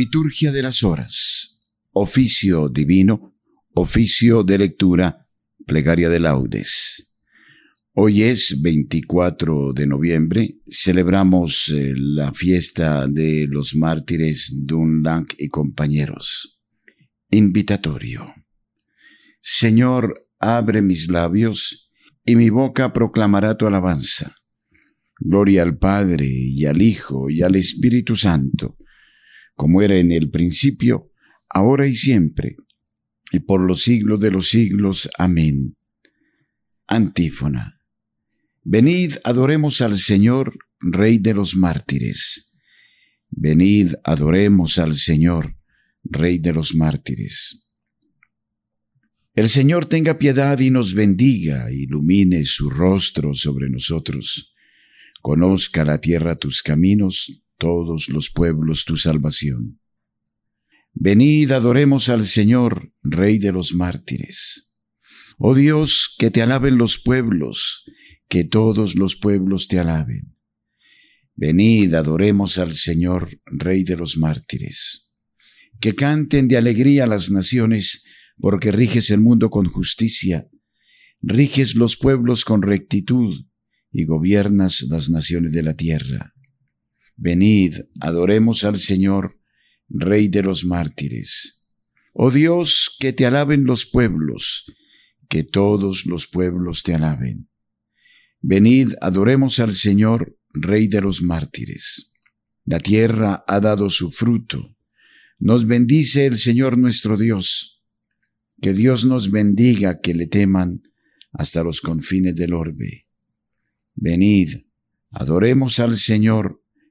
Liturgia de las Horas. Oficio divino. Oficio de lectura. Plegaria de laudes. Hoy es 24 de noviembre. Celebramos eh, la fiesta de los mártires Dunlang y compañeros. Invitatorio. Señor, abre mis labios y mi boca proclamará tu alabanza. Gloria al Padre y al Hijo y al Espíritu Santo como era en el principio, ahora y siempre, y por los siglos de los siglos. Amén. Antífona. Venid, adoremos al Señor, Rey de los mártires. Venid, adoremos al Señor, Rey de los mártires. El Señor tenga piedad y nos bendiga, ilumine su rostro sobre nosotros. Conozca la tierra tus caminos, todos los pueblos tu salvación. Venid, adoremos al Señor, Rey de los mártires. Oh Dios, que te alaben los pueblos, que todos los pueblos te alaben. Venid, adoremos al Señor, Rey de los mártires. Que canten de alegría las naciones, porque riges el mundo con justicia, riges los pueblos con rectitud, y gobiernas las naciones de la tierra. Venid, adoremos al Señor, Rey de los mártires. Oh Dios, que te alaben los pueblos, que todos los pueblos te alaben. Venid, adoremos al Señor, Rey de los mártires. La tierra ha dado su fruto. Nos bendice el Señor nuestro Dios. Que Dios nos bendiga, que le teman hasta los confines del orbe. Venid, adoremos al Señor,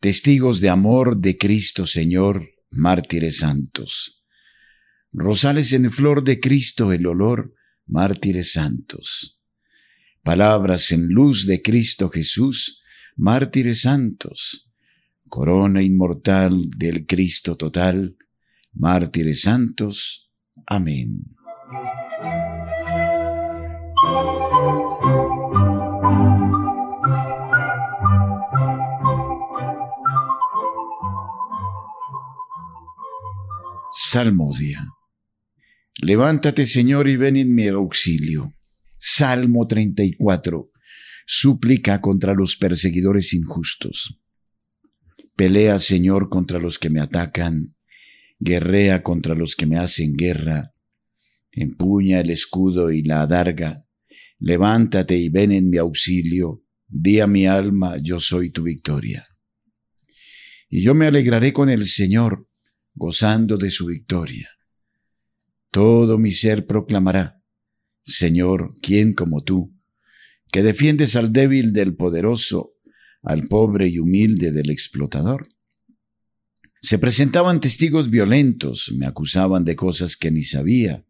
testigos de amor de Cristo Señor, mártires santos. Rosales en flor de Cristo el olor, mártires santos. Palabras en luz de Cristo Jesús, mártires santos. Corona inmortal del Cristo total, mártires santos. Amén. Salmodia. Levántate, Señor, y ven en mi auxilio. Salmo 34. Súplica contra los perseguidores injustos. Pelea, Señor, contra los que me atacan. Guerrea contra los que me hacen guerra. Empuña el escudo y la adarga. Levántate y ven en mi auxilio. Di a mi alma, yo soy tu victoria. Y yo me alegraré con el Señor gozando de su victoria. Todo mi ser proclamará, Señor, ¿quién como tú, que defiendes al débil del poderoso, al pobre y humilde del explotador? Se presentaban testigos violentos, me acusaban de cosas que ni sabía,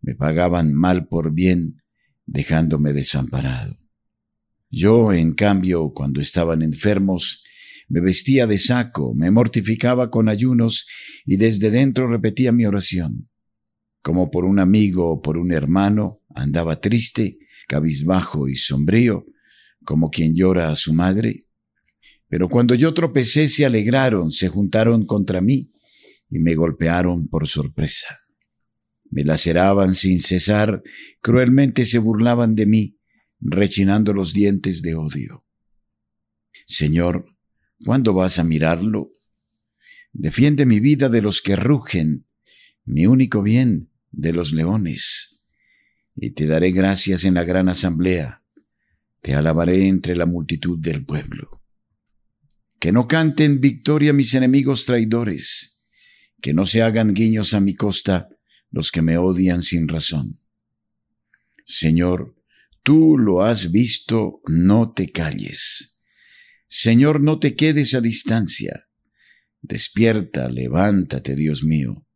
me pagaban mal por bien, dejándome desamparado. Yo, en cambio, cuando estaban enfermos, me vestía de saco, me mortificaba con ayunos y desde dentro repetía mi oración. Como por un amigo o por un hermano, andaba triste, cabizbajo y sombrío, como quien llora a su madre. Pero cuando yo tropecé se alegraron, se juntaron contra mí y me golpearon por sorpresa. Me laceraban sin cesar, cruelmente se burlaban de mí, rechinando los dientes de odio. Señor, ¿Cuándo vas a mirarlo? Defiende mi vida de los que rugen, mi único bien de los leones. Y te daré gracias en la gran asamblea, te alabaré entre la multitud del pueblo. Que no canten victoria mis enemigos traidores, que no se hagan guiños a mi costa los que me odian sin razón. Señor, tú lo has visto, no te calles. Señor, no te quedes a distancia. Despierta, levántate, Dios mío.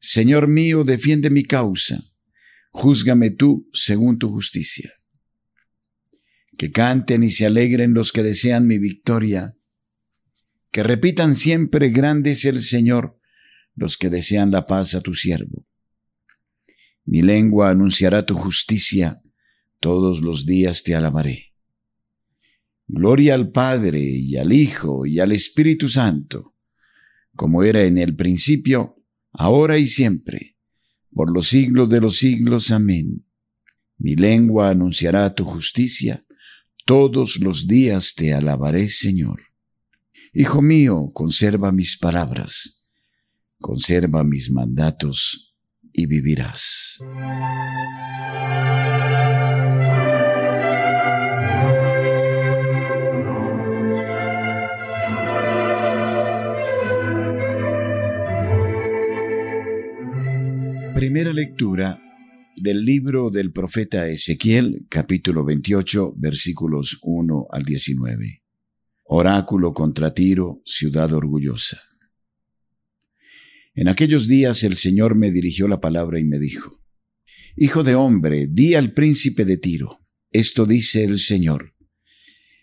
Señor mío, defiende mi causa. Júzgame tú según tu justicia. Que canten y se alegren los que desean mi victoria. Que repitan siempre grande es el Señor los que desean la paz a tu siervo. Mi lengua anunciará tu justicia, todos los días te alabaré. Gloria al Padre y al Hijo y al Espíritu Santo, como era en el principio, ahora y siempre, por los siglos de los siglos. Amén. Mi lengua anunciará tu justicia, todos los días te alabaré, Señor. Hijo mío, conserva mis palabras, conserva mis mandatos y vivirás. Primera lectura del libro del profeta Ezequiel, capítulo 28, versículos 1 al 19. Oráculo contra Tiro, ciudad orgullosa. En aquellos días el Señor me dirigió la palabra y me dijo, Hijo de hombre, di al príncipe de Tiro, esto dice el Señor.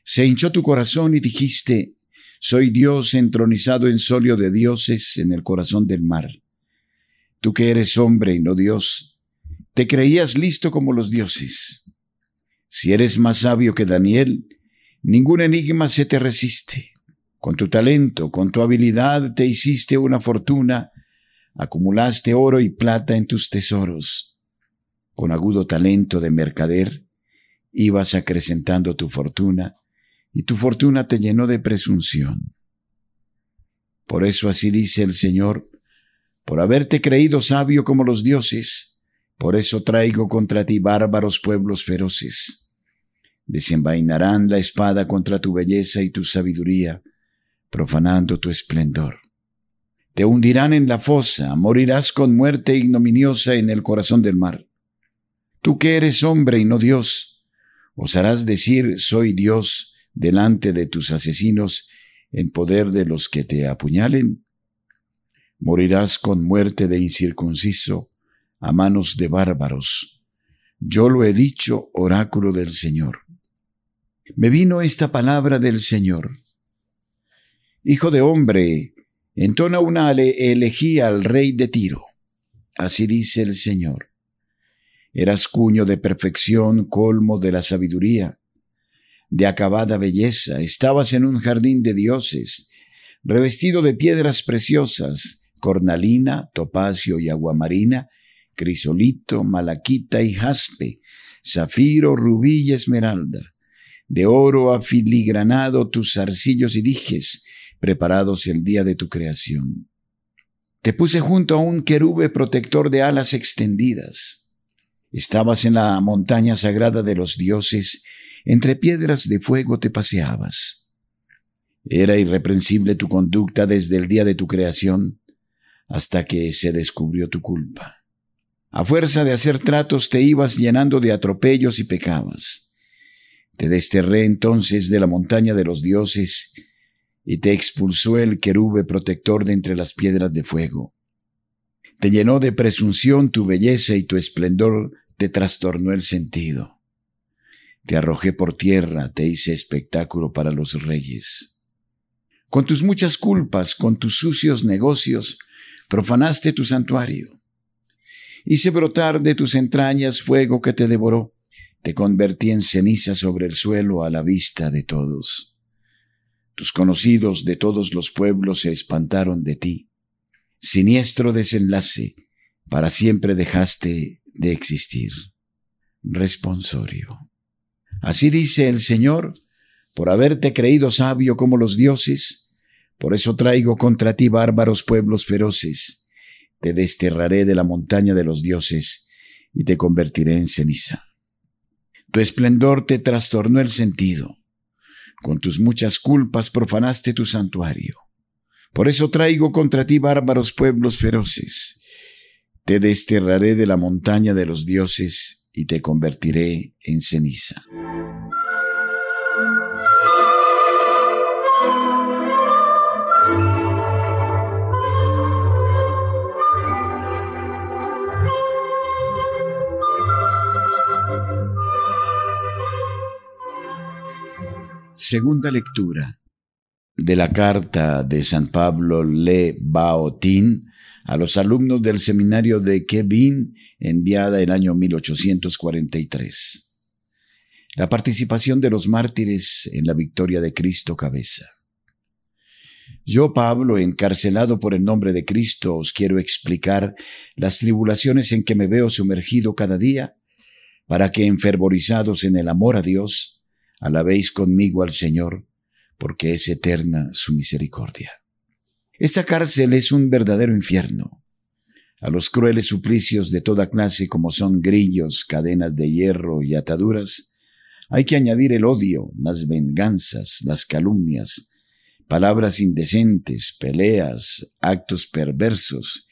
Se hinchó tu corazón y dijiste, Soy Dios entronizado en solio de dioses en el corazón del mar Tú que eres hombre y no Dios, te creías listo como los dioses. Si eres más sabio que Daniel, ningún enigma se te resiste. Con tu talento, con tu habilidad te hiciste una fortuna, acumulaste oro y plata en tus tesoros. Con agudo talento de mercader, ibas acrecentando tu fortuna, y tu fortuna te llenó de presunción. Por eso así dice el Señor, por haberte creído sabio como los dioses, por eso traigo contra ti bárbaros pueblos feroces. Desenvainarán la espada contra tu belleza y tu sabiduría, profanando tu esplendor. Te hundirán en la fosa, morirás con muerte ignominiosa en el corazón del mar. Tú que eres hombre y no Dios, osarás decir soy Dios delante de tus asesinos en poder de los que te apuñalen morirás con muerte de incircunciso a manos de bárbaros. Yo lo he dicho, oráculo del Señor. Me vino esta palabra del Señor. Hijo de hombre, entona una elegía al rey de Tiro. Así dice el Señor. Eras cuño de perfección, colmo de la sabiduría, de acabada belleza, estabas en un jardín de dioses, revestido de piedras preciosas, cornalina, topacio y aguamarina, crisolito, malaquita y jaspe, zafiro, rubí y esmeralda. De oro afiligranado tus arcillos y dijes, preparados el día de tu creación. Te puse junto a un querube protector de alas extendidas. Estabas en la montaña sagrada de los dioses, entre piedras de fuego te paseabas. Era irreprensible tu conducta desde el día de tu creación, hasta que se descubrió tu culpa. A fuerza de hacer tratos te ibas llenando de atropellos y pecabas. Te desterré entonces de la montaña de los dioses y te expulsó el querube protector de entre las piedras de fuego. Te llenó de presunción tu belleza y tu esplendor te trastornó el sentido. Te arrojé por tierra, te hice espectáculo para los reyes. Con tus muchas culpas, con tus sucios negocios, profanaste tu santuario. Hice brotar de tus entrañas fuego que te devoró, te convertí en ceniza sobre el suelo a la vista de todos. Tus conocidos de todos los pueblos se espantaron de ti. Siniestro desenlace, para siempre dejaste de existir. Responsorio. Así dice el Señor, por haberte creído sabio como los dioses, por eso traigo contra ti bárbaros pueblos feroces. Te desterraré de la montaña de los dioses y te convertiré en ceniza. Tu esplendor te trastornó el sentido. Con tus muchas culpas profanaste tu santuario. Por eso traigo contra ti bárbaros pueblos feroces. Te desterraré de la montaña de los dioses y te convertiré en ceniza. Segunda lectura de la carta de San Pablo Le Baotín a los alumnos del seminario de Kevin, enviada el año 1843. La participación de los mártires en la victoria de Cristo cabeza. Yo, Pablo, encarcelado por el nombre de Cristo, os quiero explicar las tribulaciones en que me veo sumergido cada día, para que, enfervorizados en el amor a Dios, alabéis conmigo al Señor, porque es eterna su misericordia. Esta cárcel es un verdadero infierno. A los crueles suplicios de toda clase como son grillos, cadenas de hierro y ataduras, hay que añadir el odio, las venganzas, las calumnias, palabras indecentes, peleas, actos perversos,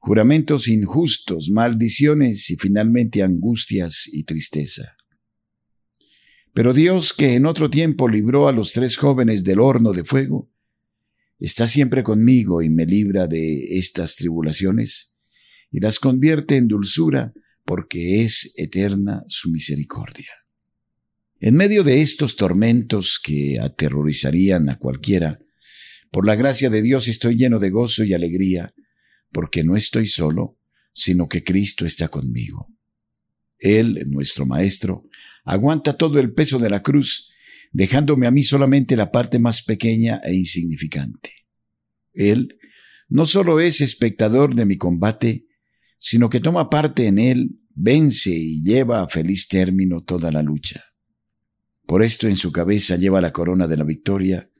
juramentos injustos, maldiciones y finalmente angustias y tristeza. Pero Dios, que en otro tiempo libró a los tres jóvenes del horno de fuego, está siempre conmigo y me libra de estas tribulaciones y las convierte en dulzura porque es eterna su misericordia. En medio de estos tormentos que aterrorizarían a cualquiera, por la gracia de Dios estoy lleno de gozo y alegría, porque no estoy solo, sino que Cristo está conmigo. Él, nuestro Maestro, aguanta todo el peso de la cruz, dejándome a mí solamente la parte más pequeña e insignificante. Él no solo es espectador de mi combate, sino que toma parte en él, vence y lleva a feliz término toda la lucha. Por esto en su cabeza lleva la corona de la victoria,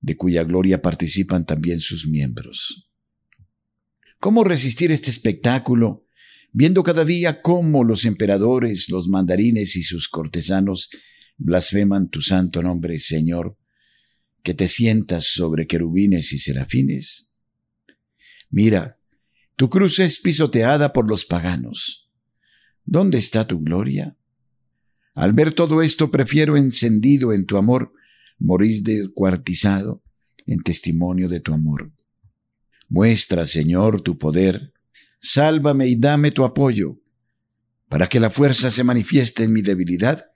de cuya gloria participan también sus miembros. ¿Cómo resistir este espectáculo, viendo cada día cómo los emperadores, los mandarines y sus cortesanos blasfeman tu santo nombre, Señor, que te sientas sobre querubines y serafines? Mira, tu cruz es pisoteada por los paganos. ¿Dónde está tu gloria? Al ver todo esto prefiero encendido en tu amor morir descuartizado en testimonio de tu amor. Muestra, Señor, tu poder, sálvame y dame tu apoyo, para que la fuerza se manifieste en mi debilidad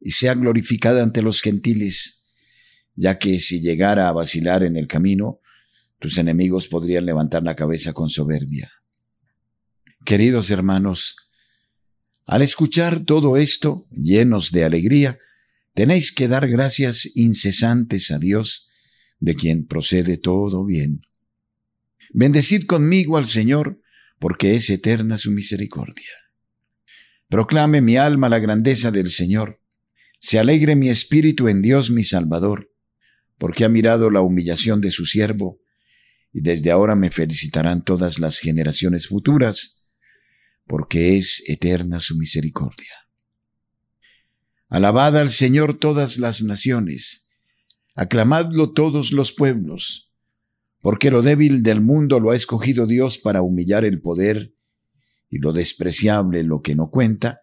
y sea glorificada ante los gentiles, ya que si llegara a vacilar en el camino, tus enemigos podrían levantar la cabeza con soberbia. Queridos hermanos, al escuchar todo esto, llenos de alegría, tenéis que dar gracias incesantes a Dios, de quien procede todo bien. Bendecid conmigo al Señor, porque es eterna su misericordia. Proclame mi alma la grandeza del Señor. Se alegre mi espíritu en Dios mi Salvador, porque ha mirado la humillación de su siervo, y desde ahora me felicitarán todas las generaciones futuras porque es eterna su misericordia. Alabad al Señor todas las naciones, aclamadlo todos los pueblos, porque lo débil del mundo lo ha escogido Dios para humillar el poder, y lo despreciable, lo que no cuenta,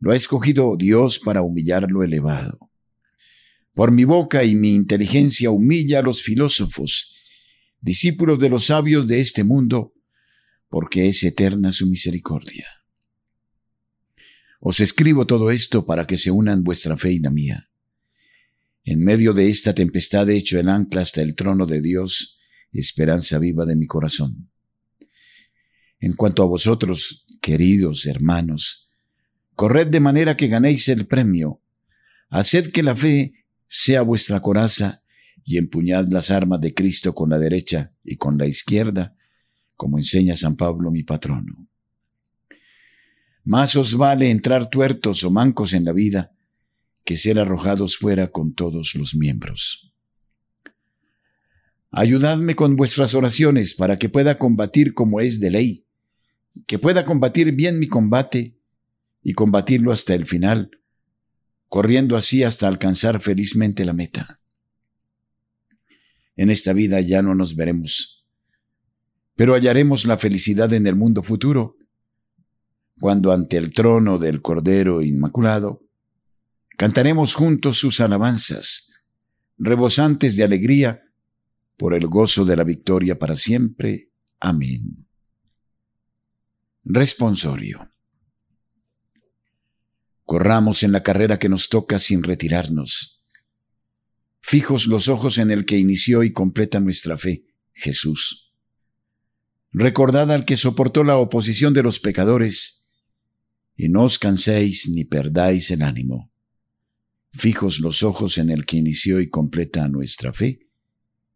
lo ha escogido Dios para humillar lo elevado. Por mi boca y mi inteligencia humilla a los filósofos, discípulos de los sabios de este mundo, porque es eterna su misericordia. Os escribo todo esto para que se unan vuestra fe y la mía. En medio de esta tempestad he hecho el ancla hasta el trono de Dios, esperanza viva de mi corazón. En cuanto a vosotros, queridos hermanos, corred de manera que ganéis el premio, haced que la fe sea vuestra coraza y empuñad las armas de Cristo con la derecha y con la izquierda, como enseña San Pablo mi patrono. Más os vale entrar tuertos o mancos en la vida que ser arrojados fuera con todos los miembros. Ayudadme con vuestras oraciones para que pueda combatir como es de ley, que pueda combatir bien mi combate y combatirlo hasta el final, corriendo así hasta alcanzar felizmente la meta. En esta vida ya no nos veremos pero hallaremos la felicidad en el mundo futuro, cuando ante el trono del Cordero Inmaculado cantaremos juntos sus alabanzas, rebosantes de alegría, por el gozo de la victoria para siempre. Amén. Responsorio. Corramos en la carrera que nos toca sin retirarnos. Fijos los ojos en el que inició y completa nuestra fe, Jesús. Recordad al que soportó la oposición de los pecadores, y no os canséis ni perdáis el ánimo. Fijos los ojos en el que inició y completa nuestra fe,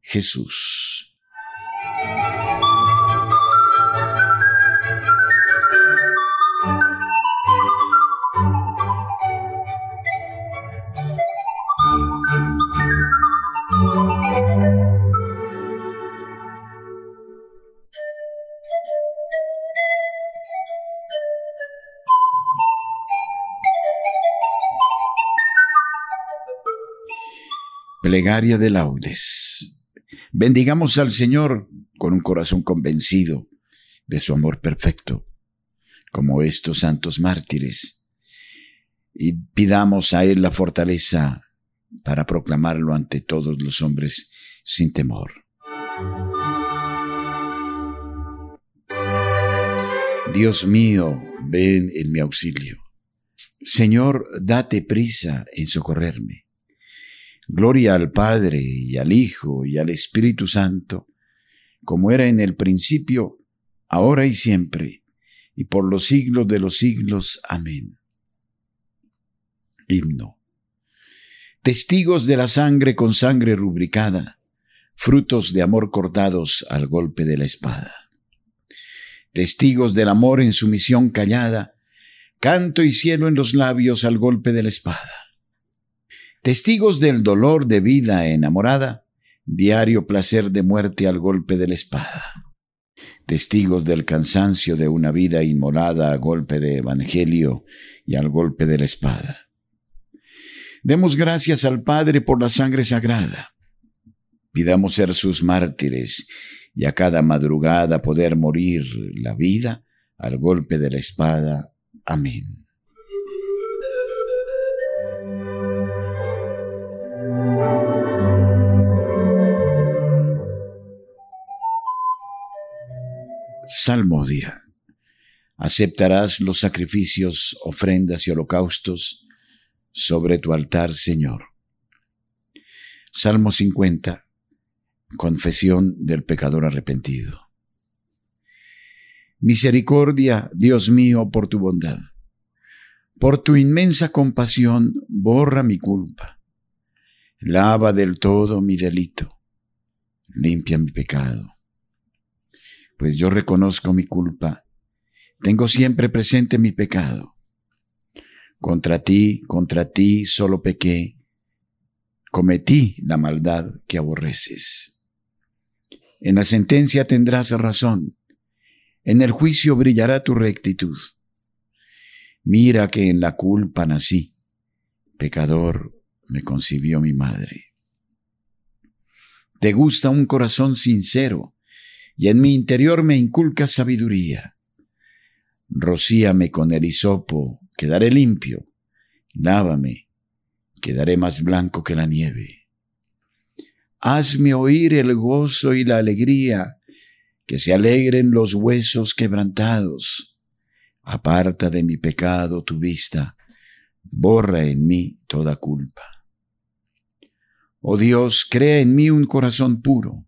Jesús. Plegaria de laudes. Bendigamos al Señor con un corazón convencido de su amor perfecto, como estos santos mártires, y pidamos a Él la fortaleza para proclamarlo ante todos los hombres sin temor. Dios mío, ven en mi auxilio. Señor, date prisa en socorrerme. Gloria al Padre y al Hijo y al Espíritu Santo, como era en el principio, ahora y siempre, y por los siglos de los siglos. Amén. Himno. Testigos de la sangre con sangre rubricada, frutos de amor cortados al golpe de la espada. Testigos del amor en sumisión callada, canto y cielo en los labios al golpe de la espada testigos del dolor de vida enamorada, diario placer de muerte al golpe de la espada, testigos del cansancio de una vida inmolada a golpe de evangelio y al golpe de la espada. Demos gracias al Padre por la sangre sagrada. Pidamos ser sus mártires y a cada madrugada poder morir la vida al golpe de la espada. Amén. Salmodia. Aceptarás los sacrificios, ofrendas y holocaustos sobre tu altar, Señor. Salmo 50. Confesión del pecador arrepentido. Misericordia, Dios mío, por tu bondad. Por tu inmensa compasión, borra mi culpa. Lava del todo mi delito. Limpia mi pecado pues yo reconozco mi culpa. Tengo siempre presente mi pecado. Contra ti, contra ti solo pequé. Cometí la maldad que aborreces. En la sentencia tendrás razón. En el juicio brillará tu rectitud. Mira que en la culpa nací. Pecador me concibió mi madre. Te gusta un corazón sincero y en mi interior me inculca sabiduría. Rocíame con el hisopo, quedaré limpio. Lávame, quedaré más blanco que la nieve. Hazme oír el gozo y la alegría, que se alegren los huesos quebrantados. Aparta de mi pecado tu vista, borra en mí toda culpa. Oh Dios, crea en mí un corazón puro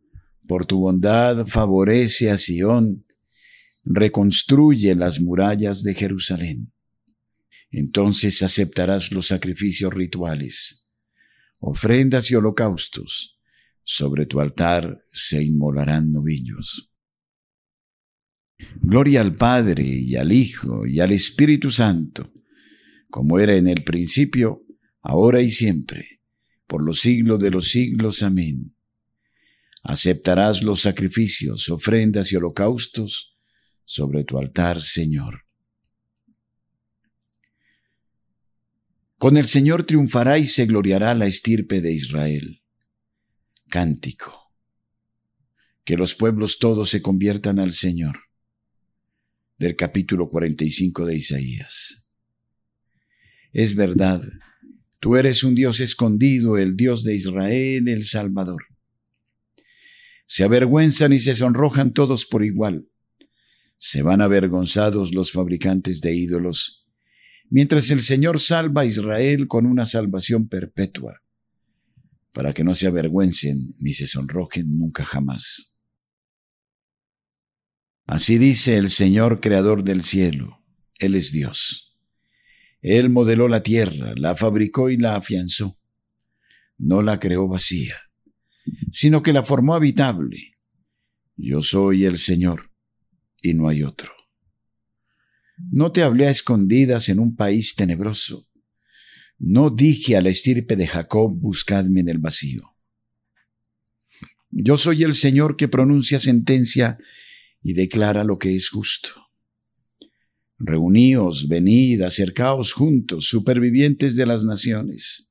por tu bondad favorece a Sión, reconstruye las murallas de Jerusalén. Entonces aceptarás los sacrificios rituales, ofrendas y holocaustos sobre tu altar se inmolarán novillos. Gloria al Padre y al Hijo y al Espíritu Santo, como era en el principio, ahora y siempre, por los siglos de los siglos. Amén. Aceptarás los sacrificios, ofrendas y holocaustos sobre tu altar, Señor. Con el Señor triunfará y se gloriará la estirpe de Israel. Cántico. Que los pueblos todos se conviertan al Señor. Del capítulo 45 de Isaías. Es verdad, tú eres un Dios escondido, el Dios de Israel, el Salvador. Se avergüenzan y se sonrojan todos por igual. Se van avergonzados los fabricantes de ídolos, mientras el Señor salva a Israel con una salvación perpetua, para que no se avergüencen ni se sonrojen nunca jamás. Así dice el Señor Creador del cielo, Él es Dios. Él modeló la tierra, la fabricó y la afianzó. No la creó vacía, sino que la formó habitable. Yo soy el Señor y no hay otro. No te hablé a escondidas en un país tenebroso. No dije a la estirpe de Jacob, buscadme en el vacío. Yo soy el Señor que pronuncia sentencia y declara lo que es justo. Reuníos, venid, acercaos juntos, supervivientes de las naciones.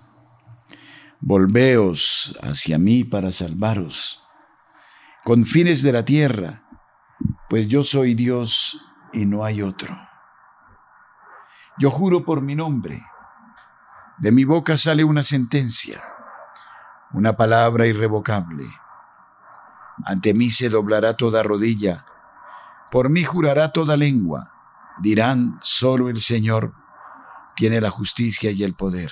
Volveos hacia mí para salvaros, con fines de la tierra, pues yo soy Dios y no hay otro. Yo juro por mi nombre. De mi boca sale una sentencia, una palabra irrevocable. Ante mí se doblará toda rodilla, por mí jurará toda lengua. Dirán, solo el Señor tiene la justicia y el poder.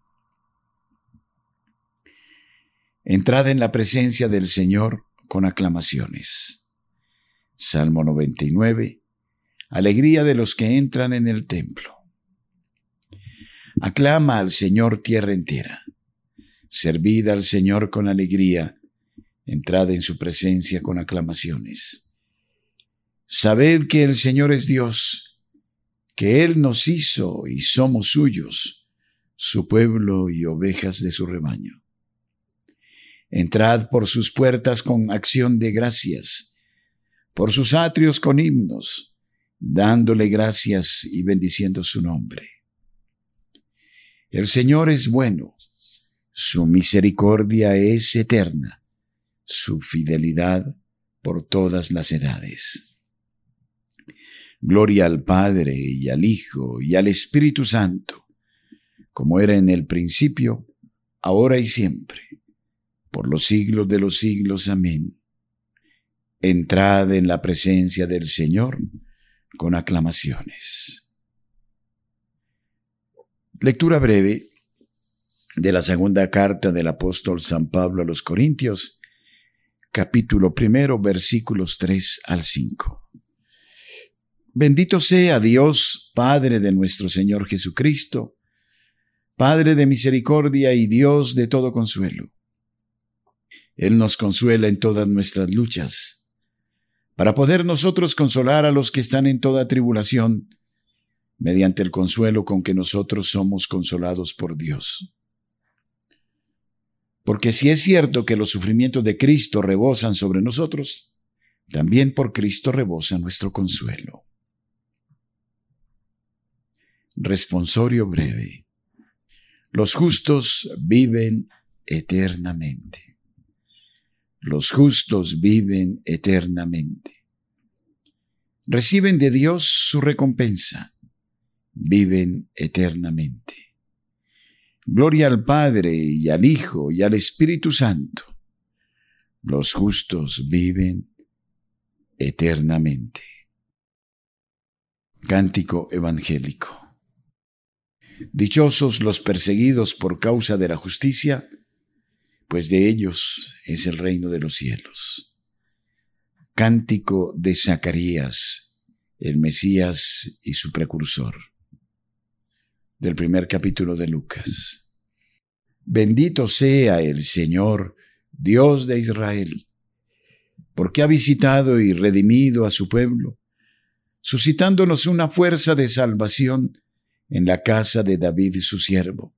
Entrad en la presencia del Señor con aclamaciones. Salmo 99. Alegría de los que entran en el templo. Aclama al Señor tierra entera. Servid al Señor con alegría. Entrad en su presencia con aclamaciones. Sabed que el Señor es Dios, que Él nos hizo y somos suyos, su pueblo y ovejas de su rebaño. Entrad por sus puertas con acción de gracias, por sus atrios con himnos, dándole gracias y bendiciendo su nombre. El Señor es bueno, su misericordia es eterna, su fidelidad por todas las edades. Gloria al Padre y al Hijo y al Espíritu Santo, como era en el principio, ahora y siempre, por los siglos de los siglos. Amén. Entrad en la presencia del Señor con aclamaciones. Lectura breve de la segunda carta del apóstol San Pablo a los Corintios, capítulo primero, versículos 3 al 5. Bendito sea Dios, Padre de nuestro Señor Jesucristo, Padre de misericordia y Dios de todo consuelo. Él nos consuela en todas nuestras luchas, para poder nosotros consolar a los que están en toda tribulación, mediante el consuelo con que nosotros somos consolados por Dios. Porque si es cierto que los sufrimientos de Cristo rebosan sobre nosotros, también por Cristo rebosa nuestro consuelo. Responsorio breve. Los justos viven eternamente. Los justos viven eternamente. Reciben de Dios su recompensa. Viven eternamente. Gloria al Padre y al Hijo y al Espíritu Santo. Los justos viven eternamente. Cántico Evangélico. Dichosos los perseguidos por causa de la justicia, pues de ellos es el reino de los cielos. Cántico de Zacarías, el Mesías y su precursor. Del primer capítulo de Lucas. Bendito sea el Señor, Dios de Israel, porque ha visitado y redimido a su pueblo, suscitándonos una fuerza de salvación en la casa de David su siervo,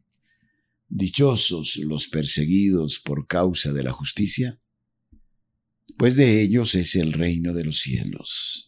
Dichosos los perseguidos por causa de la justicia, pues de ellos es el reino de los cielos.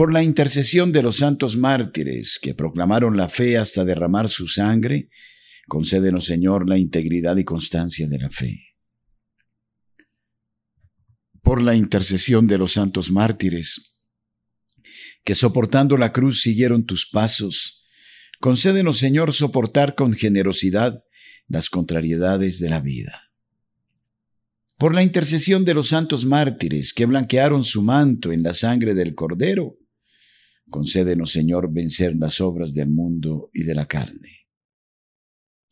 por la intercesión de los santos mártires que proclamaron la fe hasta derramar su sangre, concédenos, Señor, la integridad y constancia de la fe. Por la intercesión de los santos mártires que soportando la cruz siguieron tus pasos, concédenos, Señor, soportar con generosidad las contrariedades de la vida por la intercesión de los santos mártires que blanquearon su manto en la sangre del Cordero, concédenos, Señor, vencer las obras del mundo y de la carne.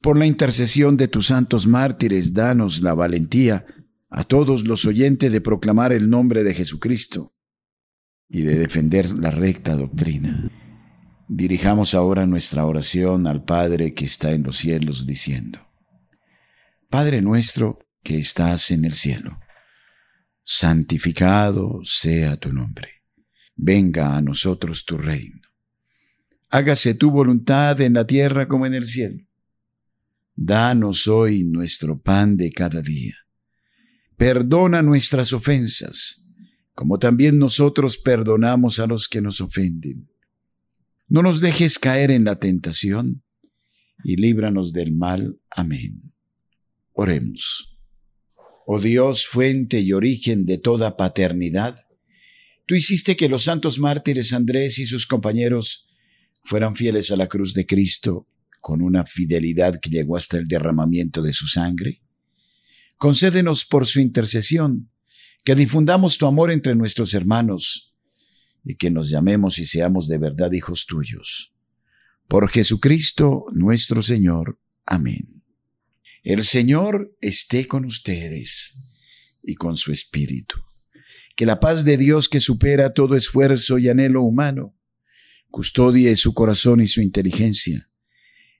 Por la intercesión de tus santos mártires, danos la valentía a todos los oyentes de proclamar el nombre de Jesucristo y de defender la recta doctrina. Dirijamos ahora nuestra oración al Padre que está en los cielos, diciendo, Padre nuestro, que estás en el cielo. Santificado sea tu nombre. Venga a nosotros tu reino. Hágase tu voluntad en la tierra como en el cielo. Danos hoy nuestro pan de cada día. Perdona nuestras ofensas, como también nosotros perdonamos a los que nos ofenden. No nos dejes caer en la tentación y líbranos del mal. Amén. Oremos. Oh Dios, fuente y origen de toda paternidad, tú hiciste que los santos mártires Andrés y sus compañeros fueran fieles a la cruz de Cristo con una fidelidad que llegó hasta el derramamiento de su sangre. Concédenos por su intercesión que difundamos tu amor entre nuestros hermanos y que nos llamemos y seamos de verdad hijos tuyos. Por Jesucristo nuestro Señor. Amén. El Señor esté con ustedes y con su Espíritu. Que la paz de Dios que supera todo esfuerzo y anhelo humano, custodie su corazón y su inteligencia,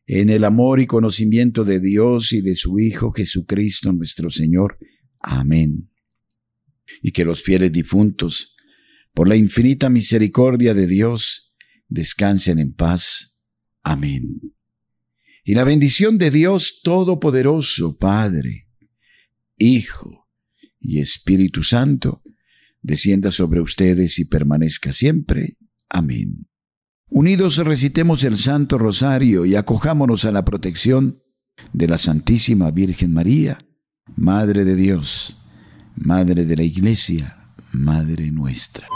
en el amor y conocimiento de Dios y de su Hijo Jesucristo nuestro Señor. Amén. Y que los fieles difuntos, por la infinita misericordia de Dios, descansen en paz. Amén. Y la bendición de Dios Todopoderoso, Padre, Hijo y Espíritu Santo, descienda sobre ustedes y permanezca siempre. Amén. Unidos recitemos el Santo Rosario y acojámonos a la protección de la Santísima Virgen María, Madre de Dios, Madre de la Iglesia, Madre nuestra.